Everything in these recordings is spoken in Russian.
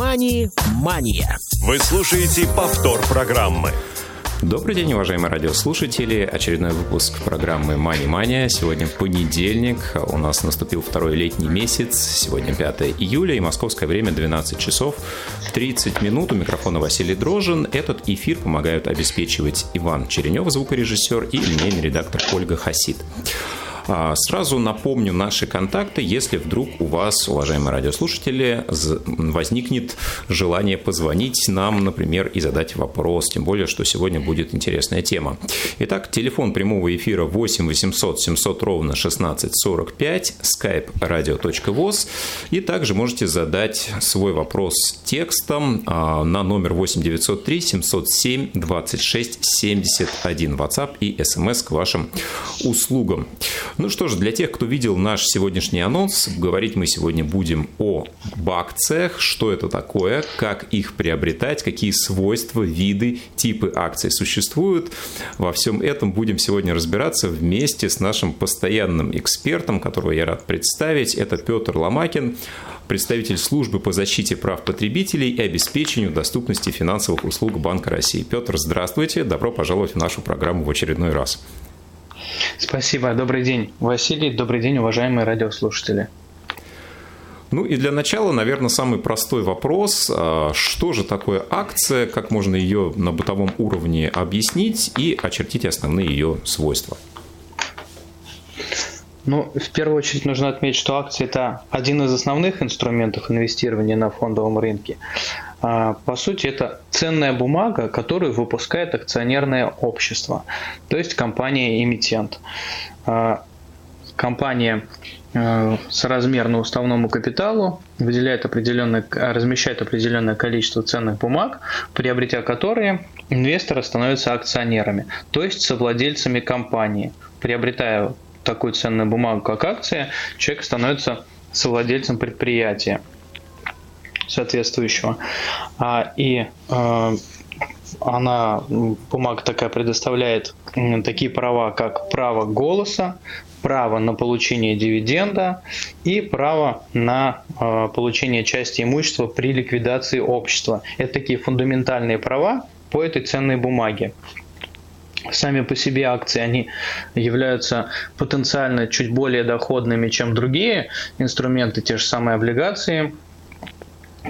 «Мани-мания». Вы слушаете повтор программы. Добрый день, уважаемые радиослушатели. Очередной выпуск программы «Мани Мания». Сегодня понедельник. У нас наступил второй летний месяц. Сегодня 5 июля и московское время 12 часов 30 минут. У микрофона Василий Дрожин. Этот эфир помогают обеспечивать Иван Черенев, звукорежиссер, и линейный редактор Ольга Хасид. А, сразу напомню наши контакты, если вдруг у вас, уважаемые радиослушатели, возникнет желание позвонить нам, например, и задать вопрос, тем более, что сегодня будет интересная тема. Итак, телефон прямого эфира 8 800 700 ровно 16 45, skype radio.voz, и также можете задать свой вопрос текстом а, на номер 8 903 707 26 71, WhatsApp и SMS к вашим услугам. Ну что ж, для тех, кто видел наш сегодняшний анонс, говорить мы сегодня будем о акциях, что это такое, как их приобретать, какие свойства, виды, типы акций существуют. Во всем этом будем сегодня разбираться вместе с нашим постоянным экспертом, которого я рад представить. Это Петр Ломакин, представитель службы по защите прав потребителей и обеспечению доступности финансовых услуг Банка России. Петр, здравствуйте, добро пожаловать в нашу программу в очередной раз. Спасибо. Добрый день, Василий. Добрый день, уважаемые радиослушатели. Ну и для начала, наверное, самый простой вопрос. А, что же такое акция, как можно ее на бытовом уровне объяснить и очертить основные ее свойства? Ну, в первую очередь нужно отметить, что акции – это один из основных инструментов инвестирования на фондовом рынке. А, по сути, это ценная бумага, которую выпускает акционерное общество, то есть компания-эмитент. А, компания э, соразмерно уставному капиталу выделяет определенное, размещает определенное количество ценных бумаг, приобретя которые инвесторы становятся акционерами, то есть совладельцами компании. Приобретая такую ценную бумагу, как акция, человек становится совладельцем предприятия соответствующего. А, и а, она, бумага такая предоставляет такие права, как право голоса, право на получение дивиденда и право на э, получение части имущества при ликвидации общества. Это такие фундаментальные права по этой ценной бумаге. Сами по себе акции, они являются потенциально чуть более доходными, чем другие инструменты, те же самые облигации, Э,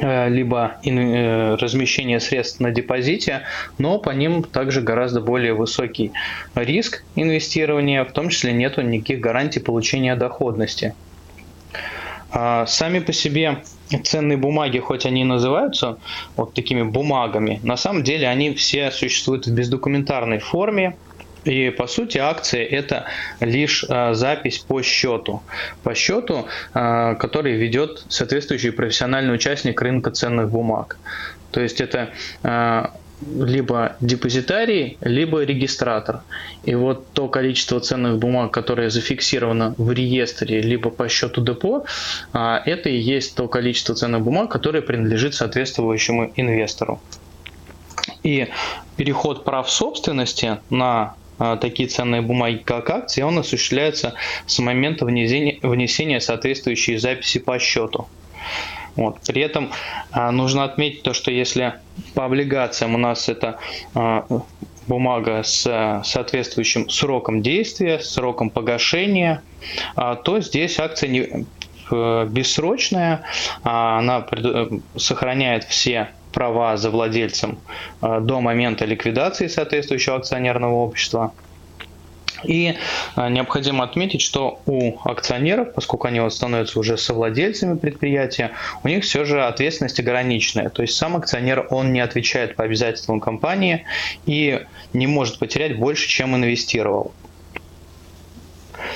либо э, размещение средств на депозите, но по ним также гораздо более высокий риск инвестирования, в том числе нет никаких гарантий получения доходности. А сами по себе ценные бумаги, хоть они и называются вот такими бумагами, на самом деле они все существуют в бездокументарной форме, и по сути акции это лишь а, запись по счету. По счету, а, который ведет соответствующий профессиональный участник рынка ценных бумаг. То есть это а, либо депозитарий, либо регистратор. И вот то количество ценных бумаг, которое зафиксировано в реестре, либо по счету депо, это и есть то количество ценных бумаг, которое принадлежит соответствующему инвестору. И переход прав собственности на такие ценные бумаги, как акции, он осуществляется с момента внесения, внесения соответствующей записи по счету. Вот. При этом а, нужно отметить то, что если по облигациям у нас это а, бумага с соответствующим сроком действия, сроком погашения, а, то здесь акция не, э, бессрочная, а она пред, сохраняет все права за владельцем э, до момента ликвидации соответствующего акционерного общества. И э, необходимо отметить, что у акционеров, поскольку они вот становятся уже совладельцами предприятия, у них все же ответственность ограниченная. То есть сам акционер, он не отвечает по обязательствам компании и не может потерять больше, чем инвестировал.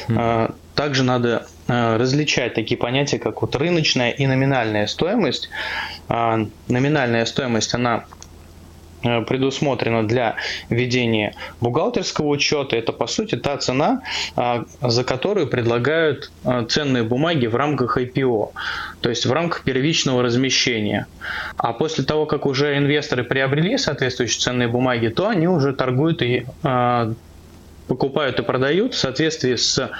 Mm. Также надо различать такие понятия, как вот рыночная и номинальная стоимость. А, номинальная стоимость, она э, предусмотрена для ведения бухгалтерского учета. Это, по сути, та цена, а, за которую предлагают э, ценные бумаги в рамках IPO, то есть в рамках первичного размещения. А после того, как уже инвесторы приобрели соответствующие ценные бумаги, то они уже торгуют и покупают и продают в соответствии с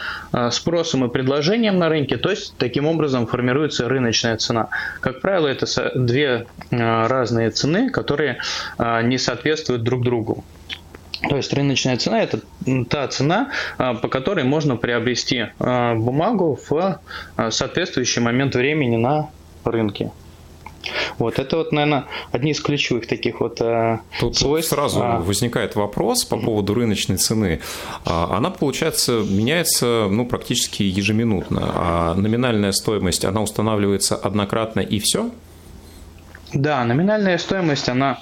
спросом и предложением на рынке, то есть таким образом формируется рыночная цена. Как правило, это две разные цены, которые не соответствуют друг другу. То есть рыночная цена – это та цена, а, по которой можно приобрести а, бумагу в а, соответствующий момент времени на рынке. Вот это вот, наверное, одни из ключевых таких вот Тут свойств. Сразу а... возникает вопрос по поводу рыночной цены. Она, получается, меняется ну, практически ежеминутно. А номинальная стоимость, она устанавливается однократно и все? Да, номинальная стоимость, она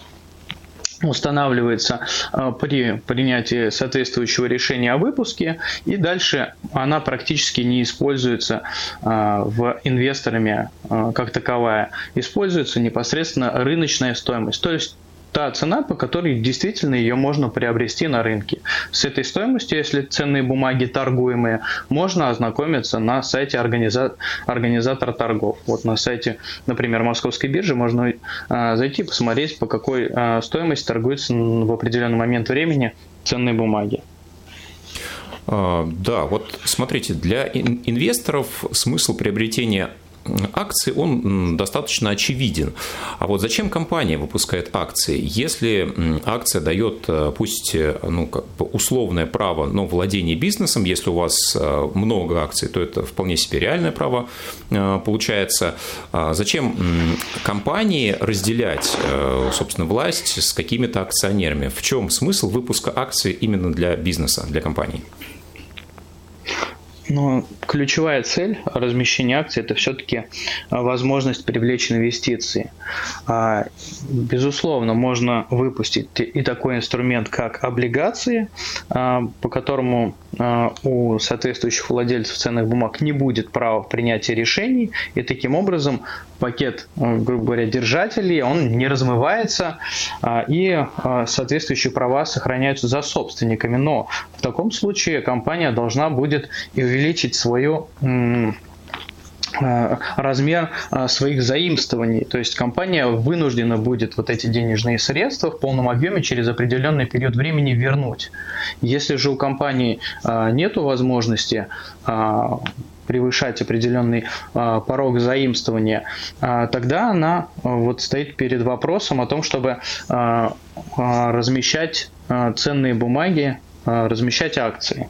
устанавливается э, при принятии соответствующего решения о выпуске, и дальше она практически не используется э, в инвесторами э, как таковая. Используется непосредственно рыночная стоимость. То есть та цена, по которой действительно ее можно приобрести на рынке. С этой стоимостью, если ценные бумаги торгуемые, можно ознакомиться на сайте организа... организатора торгов. Вот на сайте, например, Московской биржи можно э, зайти посмотреть, по какой э, стоимости торгуются в определенный момент времени ценные бумаги. А, да, вот смотрите, для инвесторов смысл приобретения акции, он достаточно очевиден. А вот зачем компания выпускает акции? Если акция дает, э, пусть э, ну, как бы условное право на владение бизнесом, если у вас э, много акций, то это вполне себе реальное право получается. А зачем компании разделять, собственно, власть с какими-то акционерами? В чем смысл выпуска акций именно для бизнеса, для компании? Но ключевая цель размещения акций – это все-таки а, возможность привлечь инвестиции. А, безусловно, можно выпустить и такой инструмент, как облигации, а, по которому у соответствующих владельцев ценных бумаг не будет права принятия решений, и таким образом пакет, грубо говоря, держателей, он не размывается, и соответствующие права сохраняются за собственниками. Но в таком случае компания должна будет увеличить свою э, размер э, своих заимствований. То есть компания вынуждена будет вот эти денежные средства в полном объеме через определенный период времени вернуть. Если же у компании э, нет возможности превышать определенный порог заимствования, тогда она вот стоит перед вопросом о том, чтобы размещать ценные бумаги Э, размещать акции.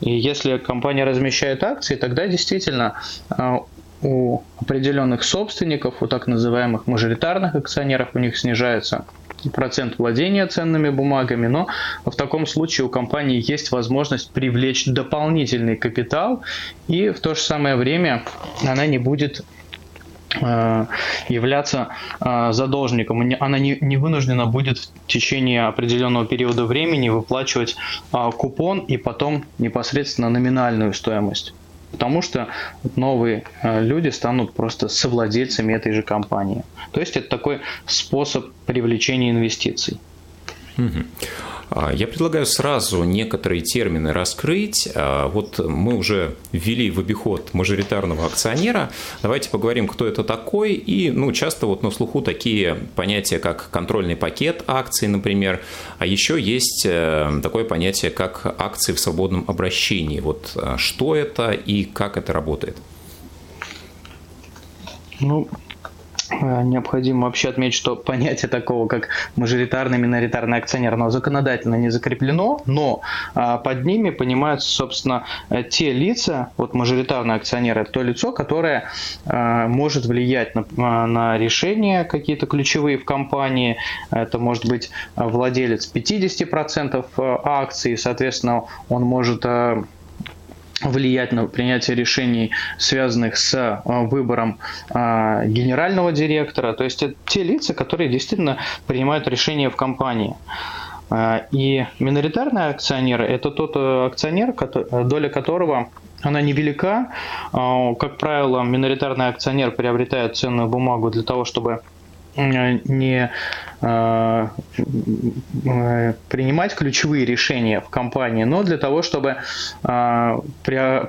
И если компания размещает акции, тогда действительно э, у определенных собственников, у так называемых мажоритарных акционеров, у них снижается процент владения ценными бумагами, но в таком случае у компании есть возможность привлечь дополнительный капитал, и в то же самое время она не будет Э, являться э, задолжником. Она не, не вынуждена будет в течение определенного периода времени выплачивать э, купон и потом непосредственно номинальную стоимость. Потому что новые люди станут просто совладельцами этой же компании. То есть это такой способ привлечения инвестиций. Угу. А, я предлагаю сразу некоторые термины раскрыть. А, вот мы уже ввели в обиход мажоритарного акционера. Давайте поговорим, кто это такой. И ну, часто вот на слуху такие понятия, как контрольный пакет акций, например. А еще есть э, такое понятие, как акции в свободном обращении. Вот а, что это и как это работает? Ну, Э, необходимо вообще отметить, что понятие такого, как мажоритарный, миноритарный акционер, оно законодательно не закреплено, но а, под ними понимаются, собственно, э, те лица, вот мажоритарный акционер – это то лицо, которое а, может влиять на, а, на решения какие-то ключевые в компании. Это может быть владелец 50% акций, соответственно, он может влиять на принятие решений, связанных с э, выбором э, генерального директора. То есть это те лица, которые действительно принимают решения в компании. Э, и миноритарный акционер – это тот акционер, доля которого она невелика. Как правило, миноритарный акционер приобретает ценную бумагу для того, чтобы не э, принимать ключевые решения в компании, но для того, чтобы э,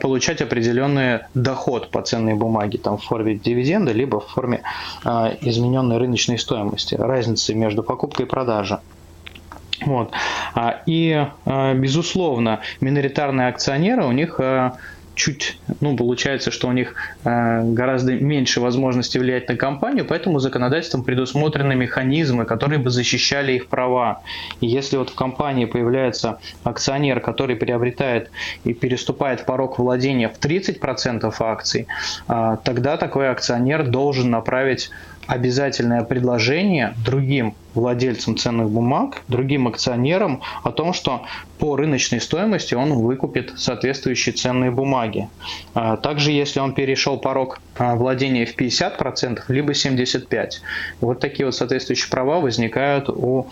получать определенный доход по ценной бумаге там, в форме дивиденда, либо в форме э, измененной рыночной стоимости, разницы между покупкой и продажей. Вот. И, безусловно, миноритарные акционеры, у них чуть, ну, получается, что у них э, гораздо меньше возможности влиять на компанию, поэтому законодательством предусмотрены механизмы, которые бы защищали их права. И если вот в компании появляется акционер, который приобретает и переступает порог владения в 30% акций, э, тогда такой акционер должен направить обязательное предложение другим владельцам ценных бумаг, другим акционерам о том, что по рыночной стоимости он выкупит соответствующие ценные бумаги. А, также, если он перешел порог а, владения в 50%, либо 75%. Вот такие вот соответствующие права возникают у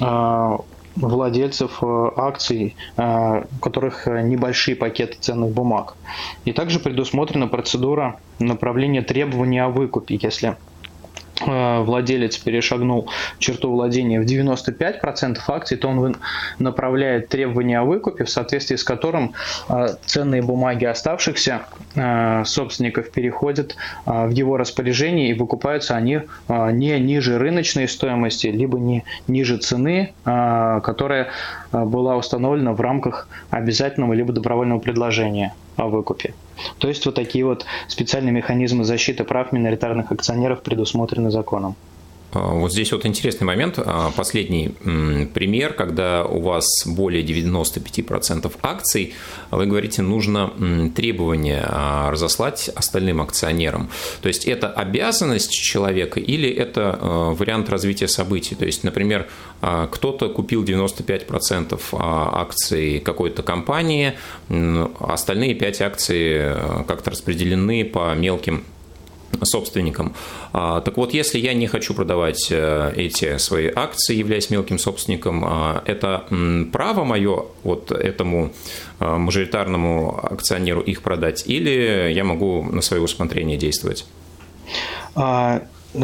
а, владельцев акций, у которых небольшие пакеты ценных бумаг. И также предусмотрена процедура направления требований о выкупе, если Э, владелец перешагнул черту владения в 95% акций, то он направляет требования о выкупе, в соответствии с которым э, ценные бумаги оставшихся э, собственников переходят в его распоряжение и выкупаются они не ниже рыночной стоимости, либо не ниже цены, которая была установлена в рамках обязательного либо добровольного предложения о выкупе. То есть вот такие вот специальные механизмы защиты прав миноритарных акционеров предусмотрены законом. А, вот здесь вот интересный момент. А, последний пример, когда у вас более 95% акций, вы говорите, нужно требование а, разослать остальным акционерам. То есть это обязанность человека или это вариант развития событий? То есть, например, кто-то купил 95% акций какой-то компании, остальные 5 акций как-то распределены по мелким собственником. А, так вот, если я не хочу продавать э, эти свои акции, являясь мелким собственником, а, это право мое вот этому э, мажоритарному акционеру их продать, или я могу на свое усмотрение действовать?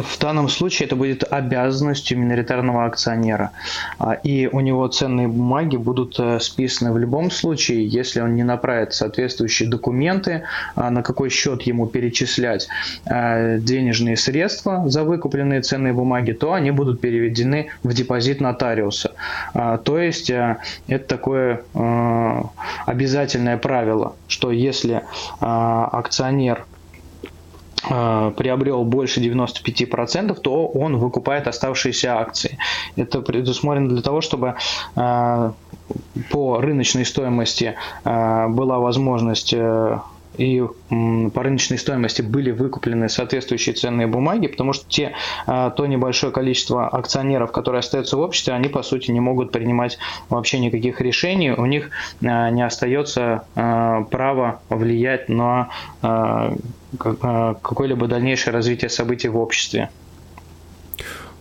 В данном случае это будет обязанностью миноритарного акционера. А, и у него ценные бумаги будут э, списаны в любом случае, если он не направит соответствующие документы, а, на какой счет ему перечислять э, денежные средства за выкупленные ценные бумаги, то они будут переведены в депозит нотариуса. А, то есть э, это такое обязательное правило, что если акционер приобрел больше 95%, то он выкупает оставшиеся акции. Это предусмотрено для того, чтобы э, по рыночной стоимости э, была возможность и по рыночной стоимости были выкуплены соответствующие ценные бумаги, потому что те, а, то небольшое количество акционеров, которые остаются в обществе, они по сути не могут принимать вообще никаких решений, у них а, не остается а, права влиять на какое-либо дальнейшее развитие событий в обществе.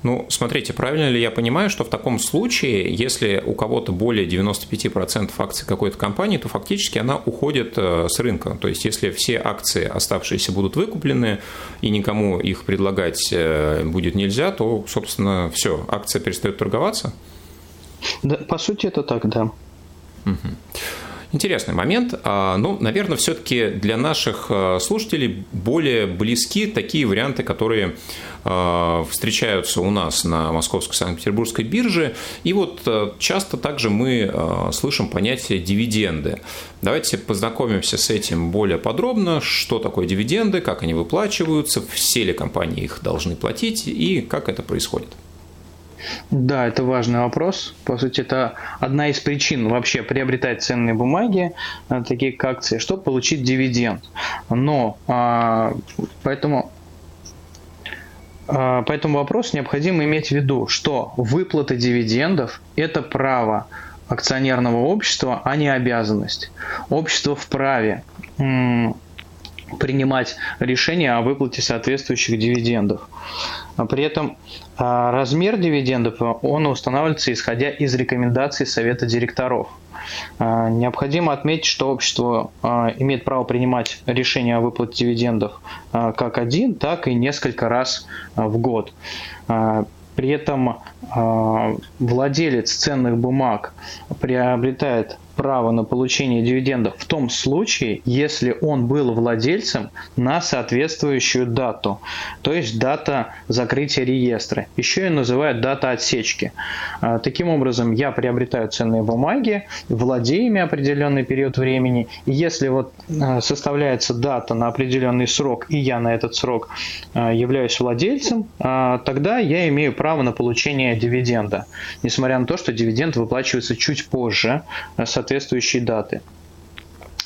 Ну, смотрите, правильно ли я понимаю, что в таком случае, если у кого-то более 95% акций какой-то компании, то фактически она уходит э, с рынка. То есть, если все акции оставшиеся будут выкуплены и никому их предлагать э, будет нельзя, то, собственно, все, акция перестает торговаться? Да, по сути, это так, да. Угу. Интересный момент. А, ну, наверное, все-таки для наших а, слушателей более близки такие варианты, которые а, встречаются у нас на Московской Санкт-Петербургской бирже. И вот часто также мы слышим понятие дивиденды. Давайте познакомимся с этим более подробно. Что такое дивиденды, как они выплачиваются, все ли компании их должны платить и как это происходит. Да, это важный вопрос. По сути, это одна из причин вообще приобретать ценные бумаги, э, такие как акции, чтобы получить дивиденд. Но а, поэтому а, по этому вопросу необходимо иметь в виду, что выплата дивидендов – это право акционерного общества, а не обязанность. Общество вправе принимать решения о выплате соответствующих дивидендов. При этом а, размер дивидендов он устанавливается исходя из рекомендаций Совета директоров. А, необходимо отметить, что общество а, имеет право принимать решения о выплате дивидендов как один, так и несколько раз в год. При этом владелец ценных бумаг приобретает право на получение дивидендов в том случае, если он был владельцем на соответствующую дату, то есть дата закрытия реестра. Еще и называют дата отсечки. А, таким образом, я приобретаю ценные бумаги, владею ими определенный период времени, и если вот а, составляется дата на определенный срок, и я на этот срок а, являюсь владельцем, тогда я имею право на получение дивиденда, несмотря на то, что дивиденд выплачивается чуть позже, соответствующей даты.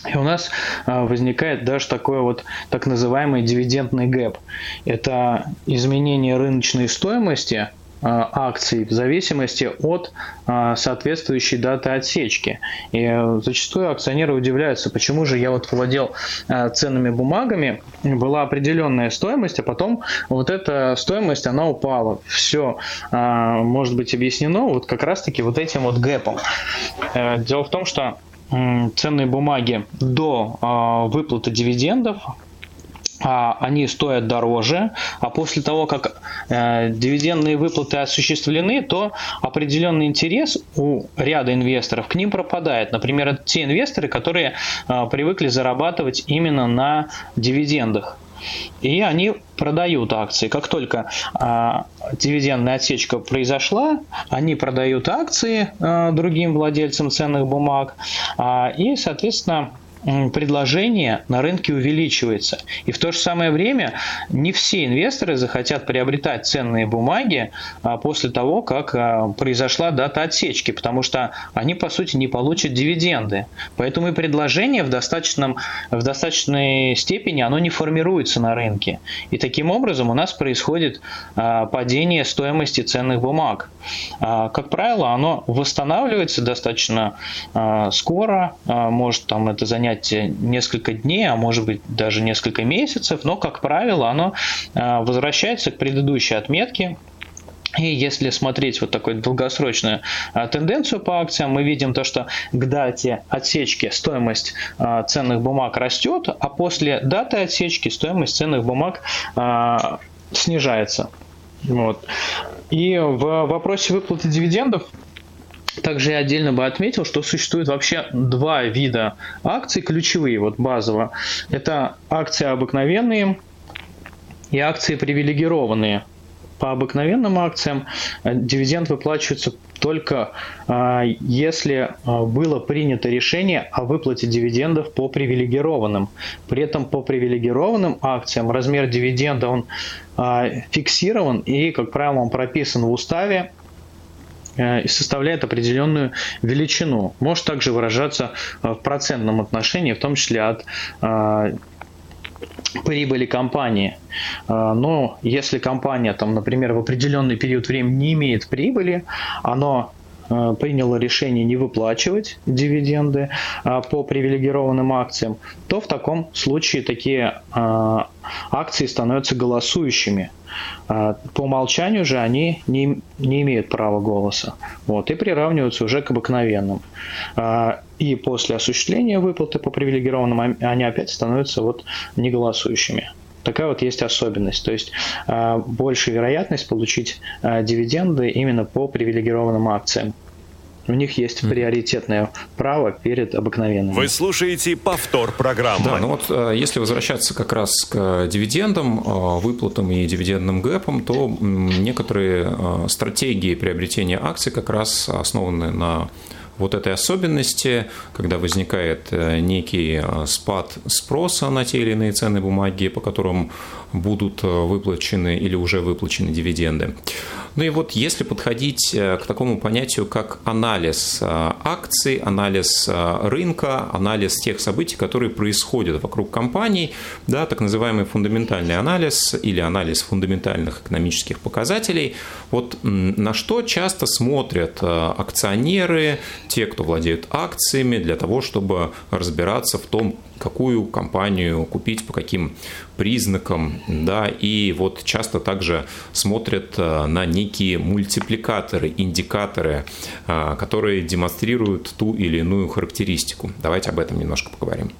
И у нас а, возникает даже такой вот так называемый дивидендный гэп. Это изменение рыночной стоимости акций в зависимости от а, соответствующей даты отсечки. И зачастую акционеры удивляются, почему же я вот владел ценными бумагами, была определенная стоимость, а потом вот эта стоимость, она упала. Все может быть объяснено вот как раз-таки вот этим вот гэпом. Э, дело в том, что ценные бумаги до выплаты дивидендов они стоят дороже, а после того, как э, дивидендные выплаты осуществлены, то определенный интерес у ряда инвесторов к ним пропадает. Например, те инвесторы, которые э, привыкли зарабатывать именно на дивидендах и они продают акции. Как только а, дивидендная отсечка произошла, они продают акции а, другим владельцам ценных бумаг, а, и, соответственно, предложение на рынке увеличивается. И в то же самое время не все инвесторы захотят приобретать ценные бумаги а, после того, как а, произошла дата отсечки, потому что они, по сути, не получат дивиденды. Поэтому и предложение в, достаточном, в достаточной степени оно не формируется на рынке. И таким образом у нас происходит а, падение стоимости ценных бумаг. Как правило, оно восстанавливается достаточно скоро, может там это занять несколько дней, а может быть даже несколько месяцев, но, как правило, оно возвращается к предыдущей отметке, и если смотреть вот такую долгосрочную а, тенденцию по акциям, мы видим то, что к дате отсечки стоимость а, ценных бумаг растет, а после даты отсечки стоимость ценных бумаг а, снижается. Вот. И в вопросе выплаты дивидендов также я отдельно бы отметил, что существует вообще два вида акций ключевые, вот базово. Это акции обыкновенные и акции привилегированные. По обыкновенным акциям э, дивиденд выплачивается только э, если э, было принято решение о выплате дивидендов по привилегированным. При этом по привилегированным акциям размер дивиденда он фиксирован и, как правило, он прописан в уставе Э, и составляет определенную величину. Может также выражаться э, в процентном отношении, в том числе от прибыли компании. Но если компания, там, например, в определенный период времени не имеет прибыли, оно Э, приняло решение не выплачивать дивиденды э, по привилегированным акциям, то в таком случае такие э, акции становятся голосующими. По умолчанию же они не, не имеют права голоса вот, и приравниваются уже к обыкновенным. И после осуществления выплаты по привилегированным они опять становятся вот неголосующими. Такая вот есть особенность. То есть а, больше вероятность получить а, дивиденды именно по привилегированным акциям. У них есть приоритетное право перед обыкновенным. Вы слушаете повтор программы. Да, ну вот э, если возвращаться как раз к дивидендам, э, выплатам и дивидендным гэпам, то некоторые э, стратегии приобретения акций как раз основаны на вот этой особенности, когда возникает э, некий э, спад спроса на те или иные ценные бумаги, по которым будут э, выплачены или уже выплачены дивиденды. Ну и вот если подходить к такому понятию, как анализ акций, анализ рынка, анализ тех событий, которые происходят вокруг компаний, да, так называемый фундаментальный анализ или анализ фундаментальных экономических показателей, вот на что часто смотрят акционеры, те, кто владеют акциями, для того, чтобы разбираться в том, какую компанию купить, по каким признакам, да, и вот часто также смотрят э, на некие мультипликаторы, индикаторы, э, которые демонстрируют ту или иную характеристику. Давайте об этом немножко поговорим.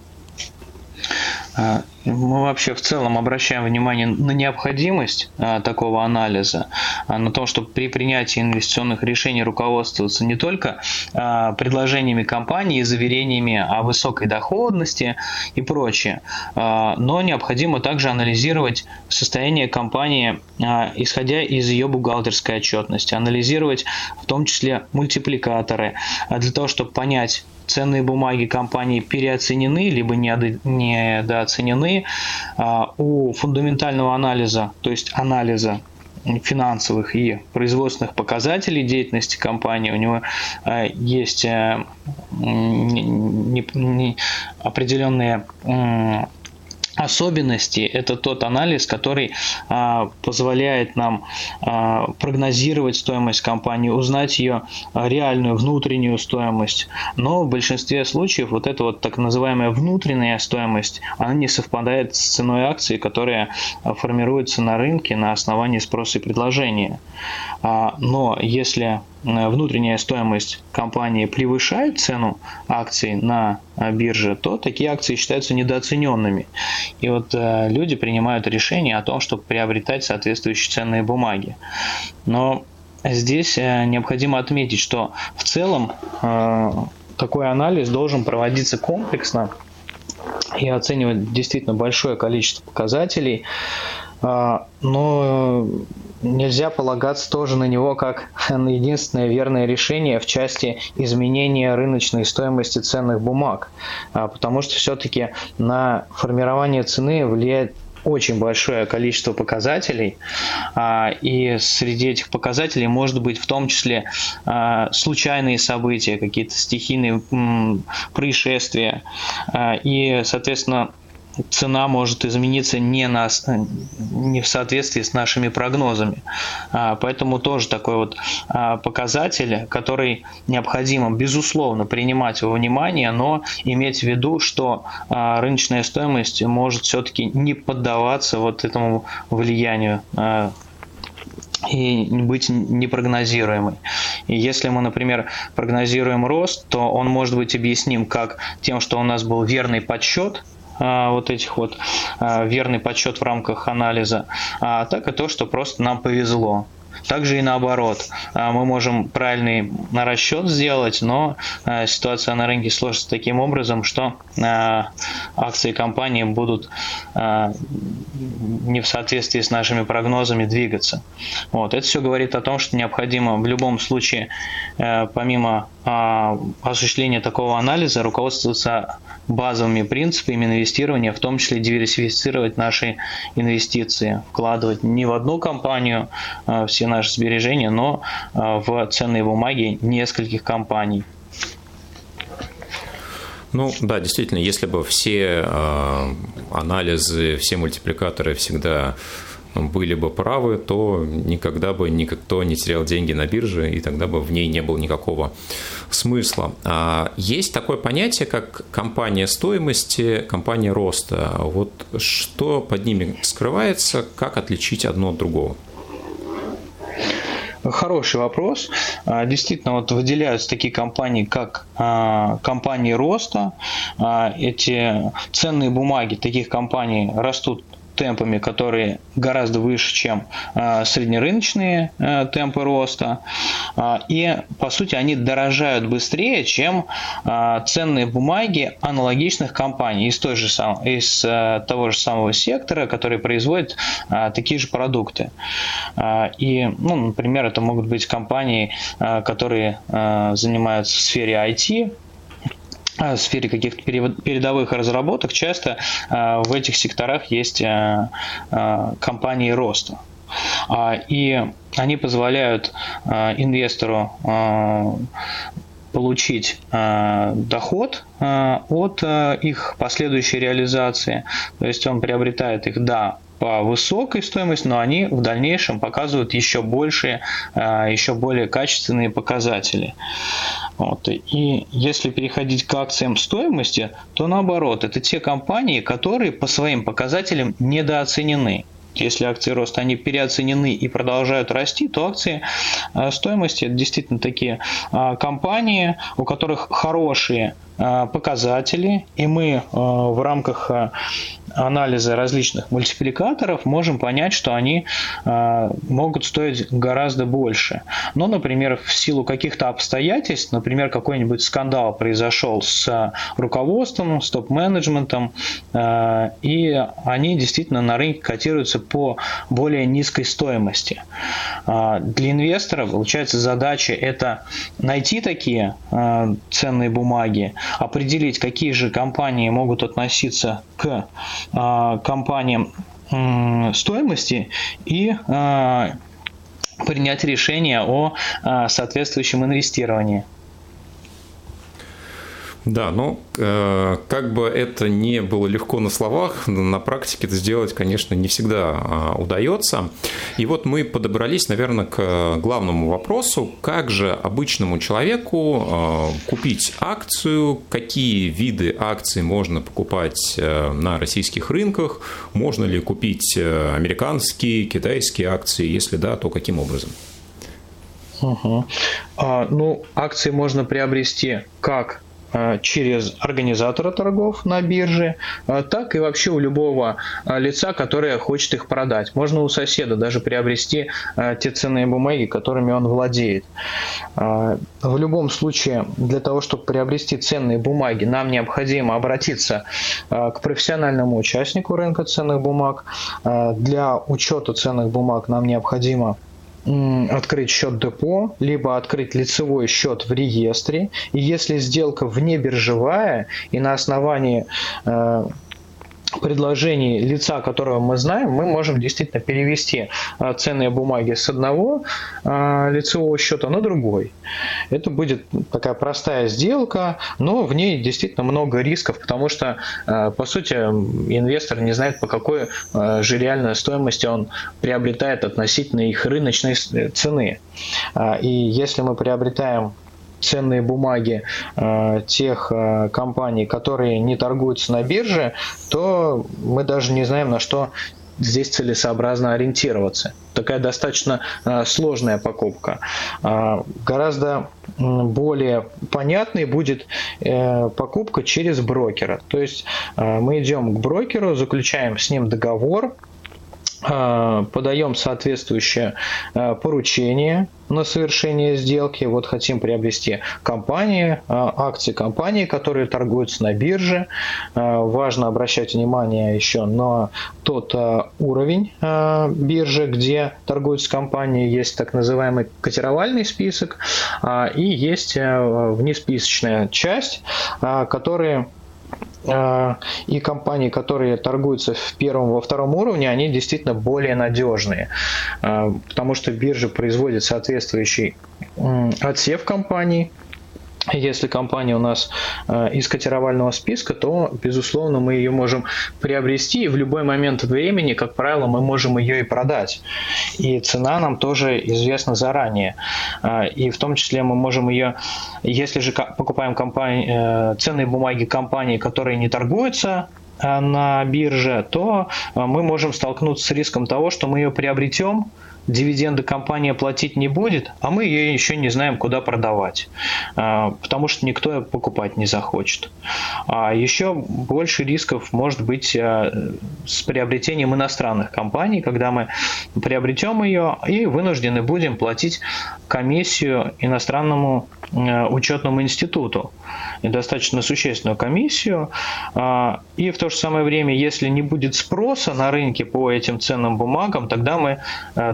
Мы вообще в целом обращаем внимание на необходимость а, такого анализа, а, на то, чтобы при принятии инвестиционных решений руководствоваться не только а, предложениями компании заверениями о высокой доходности и прочее, а, но необходимо также анализировать состояние компании, а, исходя из ее бухгалтерской отчетности, анализировать в том числе мультипликаторы, а, для того, чтобы понять, ценные бумаги компании переоценены либо недооценены. А, у фундаментального анализа, то есть анализа финансовых и производственных показателей деятельности компании. У него а, есть а, определенные особенности – это тот анализ, который а, позволяет нам а, прогнозировать стоимость компании, узнать ее реальную внутреннюю стоимость. Но в большинстве случаев вот эта вот так называемая внутренняя стоимость, она не совпадает с ценой акции, которая формируется на рынке на основании спроса и предложения. А, но если внутренняя стоимость компании превышает цену акций на э, бирже, то такие акции считаются недооцененными. И вот э, люди принимают решение о том, чтобы приобретать соответствующие ценные бумаги. Но здесь необходимо отметить, что в целом такой анализ должен проводиться комплексно и оценивать действительно большое количество показателей, но нельзя полагаться тоже на него как на единственное верное решение в части изменения рыночной стоимости ценных бумаг, а, потому что все-таки на формирование цены влияет очень большое количество показателей, а, и среди этих показателей может быть в том числе а, случайные события, какие-то стихийные происшествия, и, соответственно, цена может измениться не, на, не в соответствии с нашими прогнозами. А, поэтому тоже такой вот а, показатель, который необходимо, безусловно, принимать во внимание, но иметь в виду, что а, рыночная стоимость может все-таки не поддаваться вот этому влиянию и быть непрогнозируемой. И если мы, например, прогнозируем рост, то он может быть объясним как тем, что у нас был верный подсчет – вот этих вот а, верный подсчет в рамках анализа, а так и то, что просто нам повезло. Также и наоборот. А, мы можем правильный расчет сделать, но ситуация на рынке сложится таким образом, что акции компании будут не в соответствии с нашими прогнозами двигаться. Вот. Это все говорит о том, что необходимо в любом случае, помимо осуществления такого анализа, руководствоваться базовыми принципами инвестирования, в том числе диверсифицировать наши инвестиции, вкладывать не в одну компанию а, все наши сбережения, но а, в ценные бумаги нескольких компаний. Ну да, действительно, если бы все э, анализы, все мультипликаторы всегда были бы правы, то никогда бы никто не терял деньги на бирже, и тогда бы в ней не было никакого смысла. А есть такое понятие, как компания стоимости, компания роста. Вот что под ними скрывается, как отличить одно от другого? Хороший вопрос. А, действительно, вот выделяются такие компании, как а, компании роста. Эти ценные бумаги таких компаний растут темпами, которые гораздо выше, чем а, среднерыночные а, темпы роста. А, и, по сути, они дорожают быстрее, чем ценные бумаги аналогичных компаний из, той же сам, из того же самого сектора, которые производят такие же продукты. И, ну, например, это могут быть компании, которые занимаются в сфере IT, в сфере каких-то передовых разработок часто а, в этих секторах есть а, а, компании роста. И они позволяют инвестору получить доход от их последующей реализации. То есть он приобретает их, да, по высокой стоимости, но они в дальнейшем показывают еще большие, еще более качественные показатели. Вот. И если переходить к акциям стоимости, то наоборот, это те компании, которые по своим показателям недооценены. Если акции роста, они переоценены и продолжают расти, то акции стоимости это действительно такие компании, у которых хорошие показатели, и мы в рамках анализа различных мультипликаторов можем понять, что они э, могут стоить гораздо больше. Но, например, в силу каких-то обстоятельств, например, какой-нибудь скандал произошел с руководством, с топ-менеджментом, э, и они действительно на рынке котируются по более низкой стоимости. Э, для инвестора, получается, задача это найти такие э, ценные бумаги, определить, какие же компании могут относиться к а, компаниям стоимости и а, принять решение о а, соответствующем инвестировании. Да, ну, э, как бы это не было легко на словах, на практике это сделать, конечно, не всегда э, удается. И вот мы подобрались, наверное, к главному вопросу, как же обычному человеку э, купить акцию, какие виды акций можно покупать э, на российских рынках, можно ли купить э, американские, китайские акции, если да, то каким образом? Угу. А, ну, акции можно приобрести как Э, через организатора торгов на бирже, э, так и вообще у любого э, лица, которое хочет их продать. Можно у соседа даже приобрести те ценные бумаги, которыми он владеет. В любом случае, для того, чтобы приобрести ценные бумаги, нам необходимо обратиться к профессиональному участнику рынка ценных бумаг. Для учета ценных бумаг нам необходимо открыть счет депо, либо открыть лицевой счет в реестре. И если сделка вне биржевая и на основании э, предложений лица, которого мы знаем, мы можем действительно перевести а, ценные бумаги с одного а, лицевого счета на другой. Это будет такая простая сделка, но в ней действительно много рисков, потому что, а, по сути, инвестор не знает, по какой же реальной стоимости он приобретает относительно их рыночной цены. И если мы приобретаем ценные бумаги э, тех э, компаний, которые не торгуются на бирже, то мы даже не знаем, на что здесь целесообразно ориентироваться. Такая достаточно э, сложная покупка. Гораздо более понятной будет покупка через брокера. То есть мы идем к брокеру, заключаем с ним договор, подаем соответствующее а, поручение на совершение сделки. Вот хотим приобрести компании, а, акции компании, которые торгуются на бирже. Важно обращать внимание еще на тот уровень биржи, где торгуются компании. Есть так называемый котировальный список и есть внесписочная часть, которые а, и компании, которые торгуются в первом, во втором уровне, они действительно более надежные, а, потому что биржа производит соответствующий отсев компаний, если компания у нас э, из котировального списка, то, безусловно, мы ее можем приобрести, и в любой момент времени, как правило, мы можем ее и продать. И цена нам тоже известна заранее. Э, и в том числе мы можем ее, если же покупаем компании, э, ценные бумаги компании, которые не торгуются, на бирже, то мы можем столкнуться с риском того, что мы ее приобретем, дивиденды компания платить не будет, а мы ее еще не знаем, куда продавать, а, потому что никто покупать не захочет. А еще больше рисков может быть а, с приобретением иностранных компаний, когда мы приобретем ее и вынуждены будем платить комиссию иностранному а, учетному институту, достаточно существенную комиссию. И в то же самое время, если не будет спроса на рынке по этим ценным бумагам, тогда мы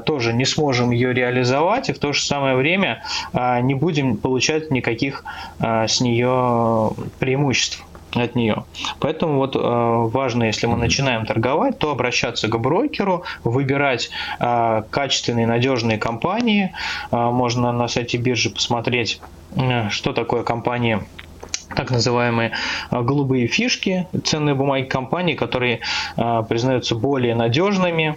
тоже тоже не сможем ее реализовать и в то же самое время а, не будем получать никаких а, с нее преимуществ от нее. Поэтому вот э, важно, если мы начинаем торговать, то обращаться к брокеру, выбирать э, качественные, надежные компании. Э, можно на сайте биржи посмотреть, э, что такое компания так называемые голубые фишки, ценные бумаги компании, которые признаются более надежными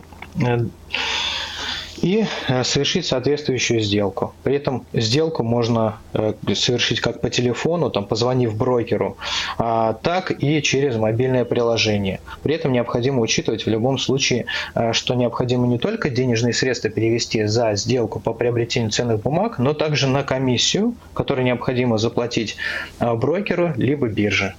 и э, совершить соответствующую сделку. При этом сделку можно э, совершить как по телефону, там, позвонив брокеру, а, так и через мобильное приложение. При этом необходимо учитывать в любом случае, э, что необходимо не только денежные средства перевести за сделку по приобретению ценных бумаг, но также на комиссию, которую необходимо заплатить брокеру либо бирже.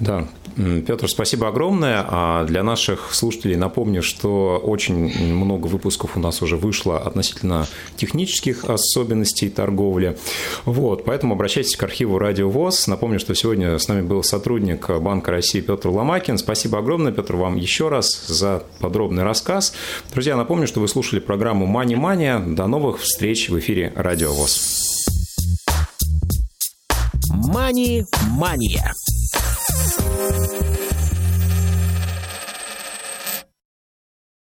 Да, Петр, спасибо огромное. А для наших слушателей напомню, что очень много выпусков у нас уже вышло относительно технических особенностей торговли. Вот, поэтому обращайтесь к архиву Радио ВОЗ. Напомню, что сегодня с нами был сотрудник Банка России Петр Ломакин. Спасибо огромное, Петр, вам еще раз за подробный рассказ. Друзья, напомню, что вы слушали программу «Мани Мания». До новых встреч в эфире Радио ВОЗ. «Мани-мания». thank you